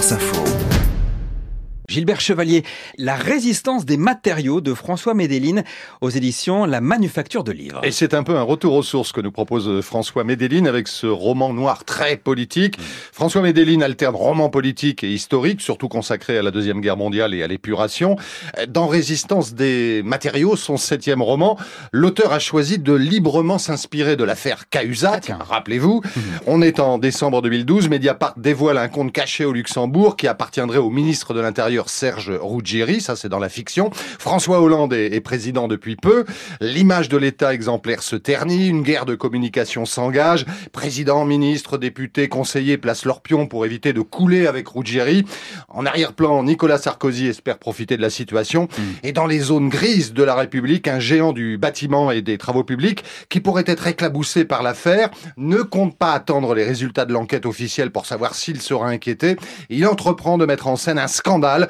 France Info. Gilbert Chevalier, La résistance des matériaux de François Médeline aux éditions La Manufacture de Livres. Et c'est un peu un retour aux sources que nous propose François Médeline avec ce roman noir très politique. Mmh. François Médeline alterne roman politique et historique, surtout consacré à la Deuxième Guerre mondiale et à l'épuration. Dans Résistance des matériaux, son septième roman, l'auteur a choisi de librement s'inspirer de l'affaire Cahuzac. Ah, Rappelez-vous, mmh. on est en décembre 2012, Mediapart dévoile un compte caché au Luxembourg qui appartiendrait au ministre de l'Intérieur Serge Ruggieri, ça c'est dans la fiction. François Hollande est, président depuis peu. L'image de l'État exemplaire se ternit, une guerre de communication s'engage. Président, ministre, député, conseiller placent leur pion pour éviter de couler avec Ruggieri. En arrière-plan, Nicolas Sarkozy espère profiter de la situation. Hmm. Et dans les zones grises de la République, un géant du bâtiment et des travaux publics, qui pourrait être éclaboussé par l'affaire, ne compte pas attendre les résultats de l'enquête officielle pour savoir s'il sera inquiété. Il entreprend de mettre en scène un scandale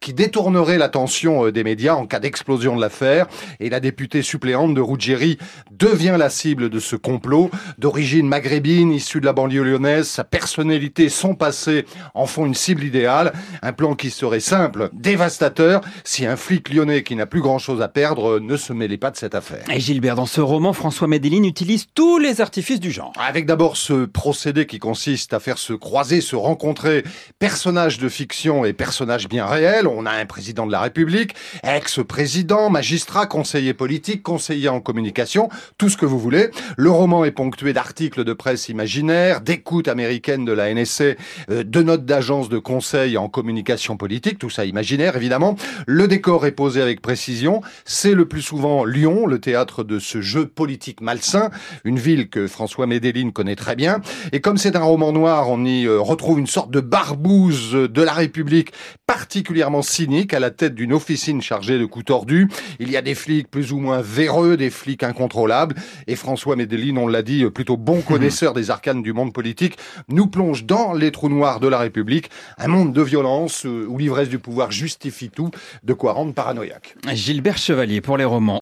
qui détournerait l'attention euh, des médias en cas d'explosion de l'affaire. Et la députée suppléante de Ruggieri devient la cible de ce complot. D'origine maghrébine, issue de la banlieue lyonnaise, sa personnalité, son passé en font une cible idéale. Un plan qui serait simple, dévastateur, si un flic lyonnais qui n'a plus grand-chose à perdre ne se mêlait pas de cette affaire. Et Gilbert, dans ce roman, François Medellin utilise tous les artifices du genre. Avec d'abord ce procédé qui consiste à faire se croiser, se rencontrer personnages de fiction et personnages bien réels on a un président de la République, ex-président, magistrat, conseiller politique, conseiller en communication, tout ce que vous voulez. Le roman est ponctué d'articles de presse imaginaires, d'écoutes américaines de la NSC, euh, de notes d'agence de conseil en communication politique, tout ça imaginaire évidemment. Le décor est posé avec précision. C'est le plus souvent Lyon, le théâtre de ce jeu politique malsain, une ville que François Médeline connaît très bien. Et comme c'est un roman noir, on y euh, retrouve une sorte de barbouze de la République particulièrement cynique à la tête d'une officine chargée de coups tordus. Il y a des flics plus ou moins véreux, des flics incontrôlables. Et François Medellin, on l'a dit, plutôt bon connaisseur des arcanes du monde politique, nous plonge dans les trous noirs de la République, un monde de violence où l'ivresse du pouvoir justifie tout, de quoi rendre paranoïaque. Gilbert Chevalier pour les romans.